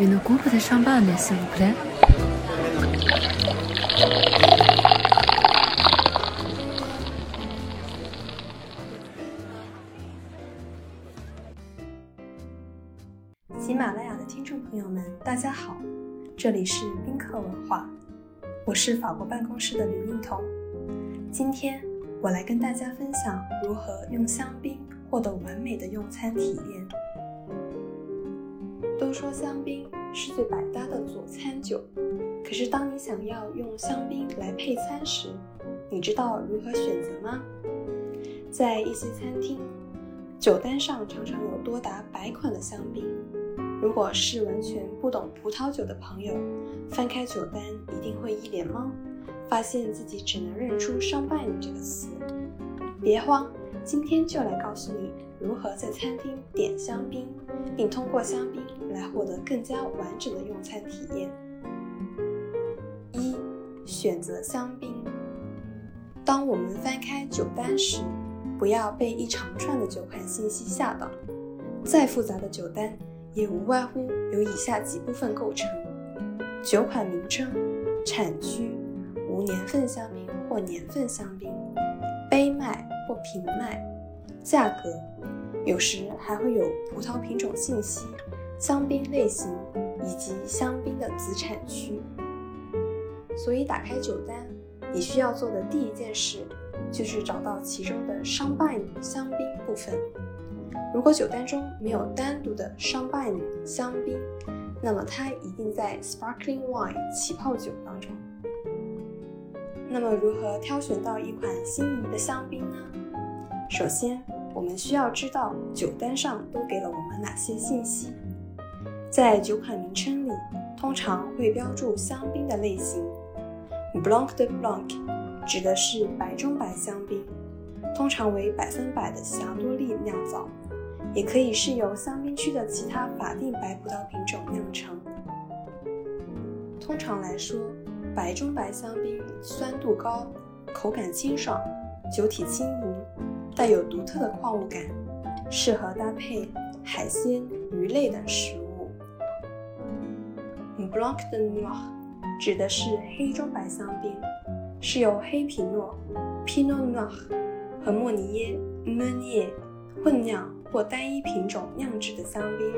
Une coupe de champagne, s'il vous plaît. 喜马拉雅的听众朋友们，大家好，这里是宾客文化，我是法国办公室的刘映彤。今天我来跟大家分享如何用香槟获得完美的用餐体验。都说香槟是最百搭的佐餐酒，可是当你想要用香槟来配餐时，你知道如何选择吗？在一些餐厅，酒单上常常有多达百款的香槟。如果是完全不懂葡萄酒的朋友，翻开酒单一定会一脸懵，发现自己只能认出上半这个词。别慌，今天就来告诉你如何在餐厅点香槟，并通过香槟来获得更加完整的用餐体验。一、选择香槟。当我们翻开酒单时，不要被一长串的酒款信息吓到，再复杂的酒单。也无外乎由以下几部分构成：酒款名称、产区、无年份香槟或年份香槟、杯麦或瓶麦、价格，有时还会有葡萄品种信息、香槟类型以及香槟的子产区。所以，打开酒单，你需要做的第一件事就是找到其中的商办香槟部分。如果酒单中没有单独的商办香槟，那么它一定在 sparkling wine 起泡酒当中。那么如何挑选到一款心仪的香槟呢？首先，我们需要知道酒单上都给了我们哪些信息。在酒款名称里，通常会标注香槟的类型，Blanc de Blanc 指的是白中白香槟，通常为百分百的霞多丽酿造。也可以是由香槟区的其他法定白葡萄品种酿成。通常来说，白中白香槟酸度高，口感清爽，酒体轻盈，带有独特的矿物感，适合搭配海鲜、鱼类等食物。Blanc de Noir 指的是黑中白香槟，是由黑皮诺 （Pinot Noir） 和莫尼耶 （Meunier） 混酿。或单一品种酿制的香槟，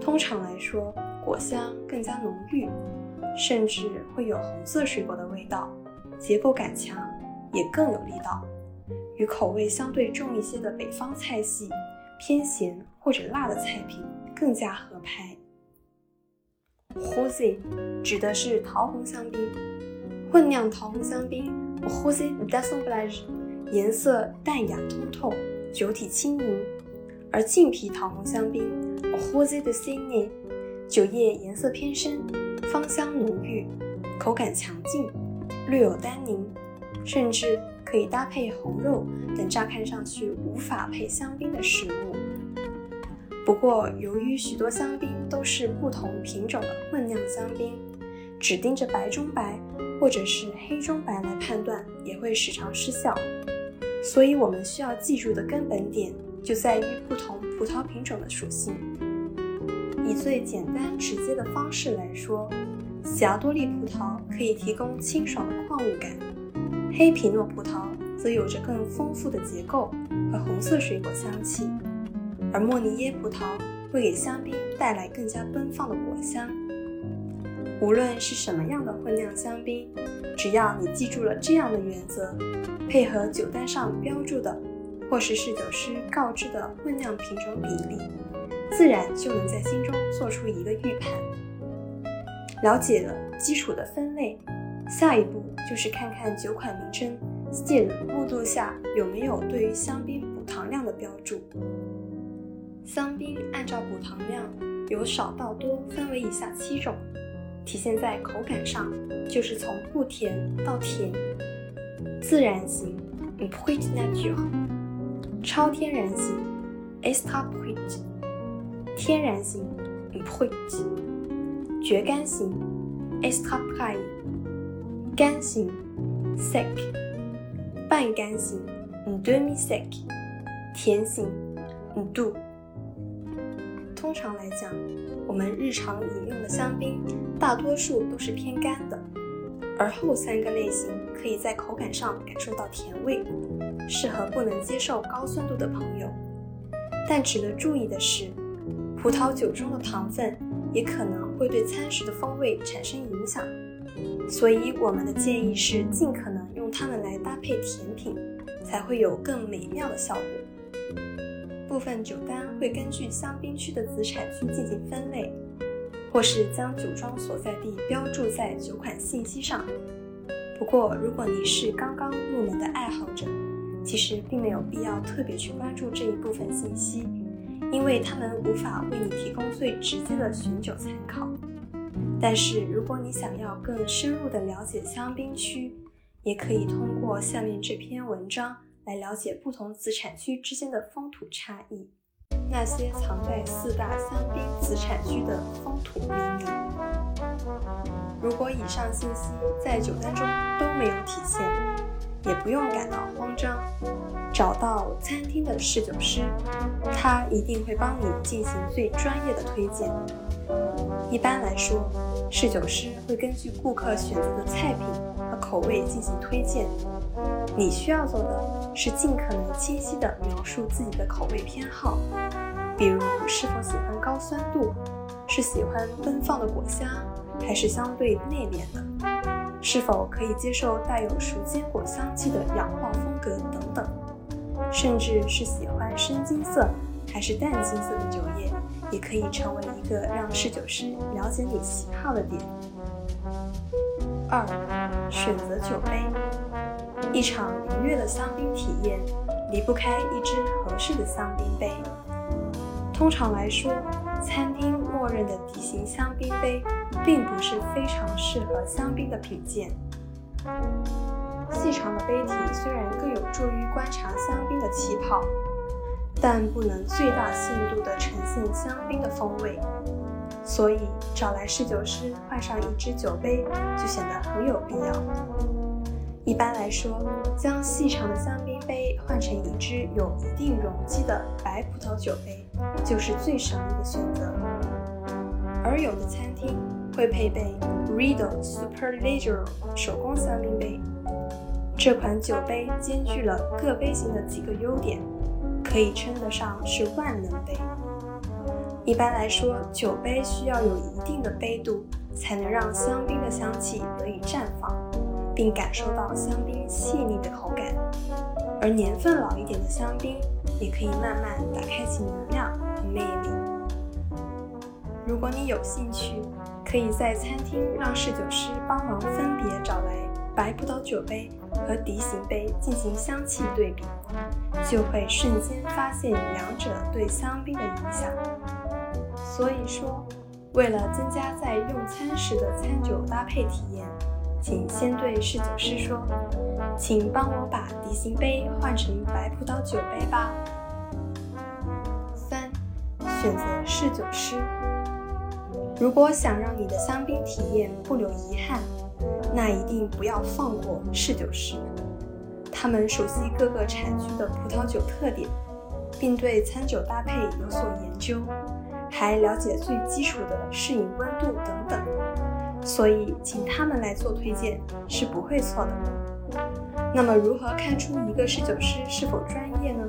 通常来说，果香更加浓郁，甚至会有红色水果的味道，结构感强，也更有力道，与口味相对重一些的北方菜系、偏咸或者辣的菜品更加合拍。Rosé 指的是桃红香槟，混酿桃红香槟 h o s e d e s s e m b l a g e 颜色淡雅通透，酒体轻盈。而净皮桃红香槟 Rosé de c i n e 酒液颜色偏深，芳香浓郁，口感强劲，略有单宁，甚至可以搭配红肉等乍看上去无法配香槟的食物。不过，由于许多香槟都是不同品种的混酿香槟，只盯着白中白或者是黑中白来判断也会时常失效。所以我们需要记住的根本点。就在于不同葡萄品种的属性。以最简单直接的方式来说，霞多丽葡萄可以提供清爽的矿物感，黑皮诺葡萄则有着更丰富的结构和红色水果香气，而莫尼耶葡萄会给香槟带来更加奔放的果香。无论是什么样的混酿香槟，只要你记住了这样的原则，配合酒单上标注的。或是侍酒师告知的混酿品种比例，自然就能在心中做出一个预判。了解了基础的分类，下一步就是看看酒款名称 “Still” 目录下有没有对于香槟补糖量的标注。香槟按照补糖量由少到多分为以下七种，体现在口感上就是从不甜到甜。自然型 （Pure Nature）。超天然型 e s t a p r i t 天然型 i m p r i t 绝干型 e s t a p r i t 干型 sec，半干型 demi sec，甜型 d o 通常来讲，我们日常饮用的香槟大多数都是偏干的，而后三个类型可以在口感上感受到甜味，适合不能接受高酸度的朋友。但值得注意的是，葡萄酒中的糖分也可能会对餐食的风味产生影响，所以我们的建议是尽可能用它们来搭配甜品，才会有更美妙的效果。部分酒单会根据香槟区的子产区进行分类，或是将酒庄所在地标注在酒款信息上。不过，如果你是刚刚入门的爱好者，其实并没有必要特别去关注这一部分信息，因为他们无法为你提供最直接的寻酒参考。但是，如果你想要更深入的了解香槟区，也可以通过下面这篇文章来了解不同子产区之间的风土差异，那些藏在四大香槟子产区的风土秘密。如果以上信息在酒单中都没有体现，也不用感到慌张，找到餐厅的侍酒师，他一定会帮你进行最专业的推荐。一般来说，侍酒师会根据顾客选择的菜品和口味进行推荐。你需要做的是尽可能清晰地描述自己的口味偏好，比如是否喜欢高酸度，是喜欢奔放的果香，还是相对内敛的。是否可以接受带有熟坚果香气的氧化风格等等，甚至是喜欢深金色还是淡金色的酒液，也可以成为一个让侍酒师了解你喜好的点。二、选择酒杯。一场愉悦的香槟体验离不开一只合适的香槟杯。通常来说，餐厅默认的底型香槟杯并不是非常适合香槟的品鉴。细长的杯体虽然更有助于观察香槟的气泡，但不能最大限度地呈现香槟的风味，所以找来侍酒师换上一只酒杯就显得很有必要。一般来说，将细长的香槟杯换成一只有一定容积的白葡萄酒杯，就是最省力的选择。而有的餐厅会配备 Riedel Super Legero 手工香槟杯，这款酒杯兼具了各杯型的几个优点，可以称得上是万能杯。一般来说，酒杯需要有一定的杯度，才能让香槟的香气得以绽放。并感受到香槟细腻的口感，而年份老一点的香槟也可以慢慢打开其能量和魅力。如果你有兴趣，可以在餐厅让侍酒师帮忙分别找来白葡萄酒杯和笛形杯进行香气对比，就会瞬间发现两者对香槟的影响。所以说，为了增加在用餐时的餐酒搭配体验。请先对侍酒师说：“请帮我把底型杯换成白葡萄酒杯吧。”三、选择侍酒师。如果想让你的香槟体验不留遗憾，那一定不要放过侍酒师。他们熟悉各个产区的葡萄酒特点，并对餐酒搭配有所研究，还了解最基础的适饮温度等等。所以，请他们来做推荐是不会错的。那么，如何看出一个侍酒师是否专业呢？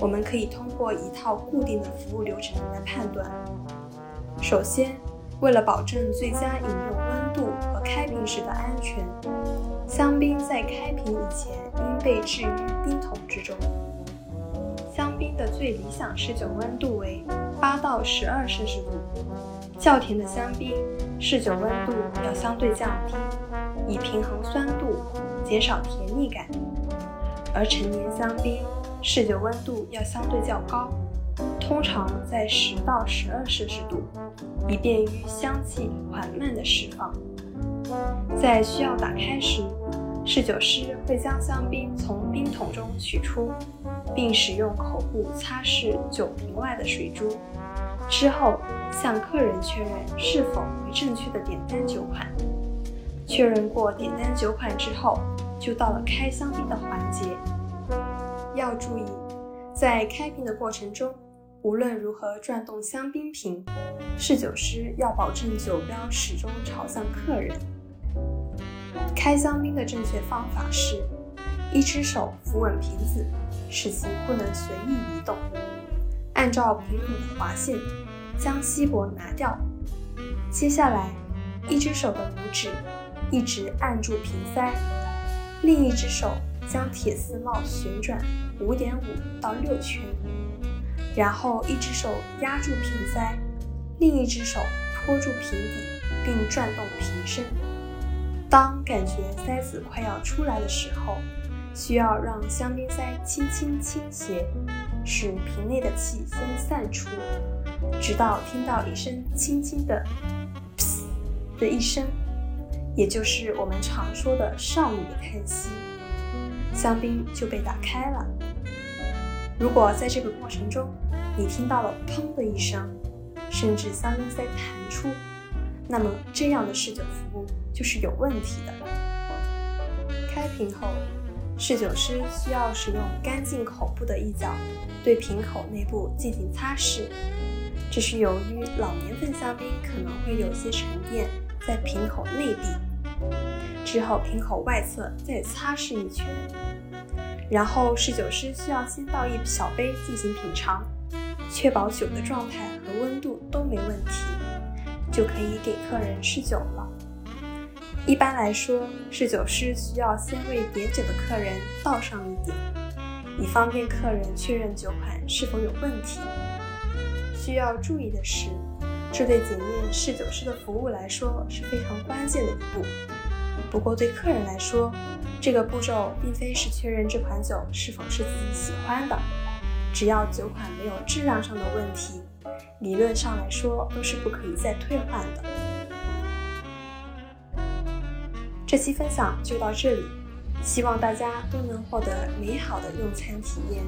我们可以通过一套固定的服务流程来判断。首先，为了保证最佳饮用温度和开瓶时的安全，香槟在开瓶以前应被置于冰桶之中。香槟的最理想试酒温度为八到十二摄氏度。较甜的香槟。试酒温度要相对降低，以平衡酸度，减少甜腻感；而成年香槟试酒温度要相对较高，通常在十到十二摄氏度，以便于香气缓慢的释放。在需要打开时，试酒师会将香槟从冰桶中取出，并使用口布擦拭酒瓶外的水珠。之后，向客人确认是否为正确的点单酒款。确认过点单酒款之后，就到了开香槟的环节。要注意，在开瓶的过程中，无论如何转动香槟瓶，侍酒师要保证酒标始终朝向客人。开香槟的正确方法是：一只手扶稳瓶子，使其不能随意移动；按照瓶口的划线，将锡箔拿掉。接下来，一只手的拇指一直按住瓶塞，另一只手将铁丝帽旋转五点五到六圈，然后一只手压住瓶塞，另一只手托住瓶底，并转动瓶身。当感觉塞子快要出来的时候，需要让香槟塞轻轻倾斜，使瓶内的气先散出，直到听到一声轻轻的“噗”的一声，也就是我们常说的少女的叹息，香槟就被打开了。如果在这个过程中你听到了“砰”的一声，甚至香槟塞弹出，那么这样的侍酒服务就是有问题的。开瓶后，侍酒师需要使用干净口部的一角对瓶口内部进行擦拭，这是由于老年份香槟可能会有些沉淀在瓶口内壁。之后瓶口外侧再擦拭一圈，然后侍酒师需要先倒一小杯进行品尝，确保酒的状态和温度都没问题。就可以给客人试酒了。一般来说，侍酒师需要先为点酒的客人倒上一点，以方便客人确认酒款是否有问题。需要注意的是，这对检验侍酒师的服务来说是非常关键的一步。不过对客人来说，这个步骤并非是确认这款酒是否是自己喜欢的，只要酒款没有质量上的问题。理论上来说，都是不可以再退换的。这期分享就到这里，希望大家都能获得美好的用餐体验。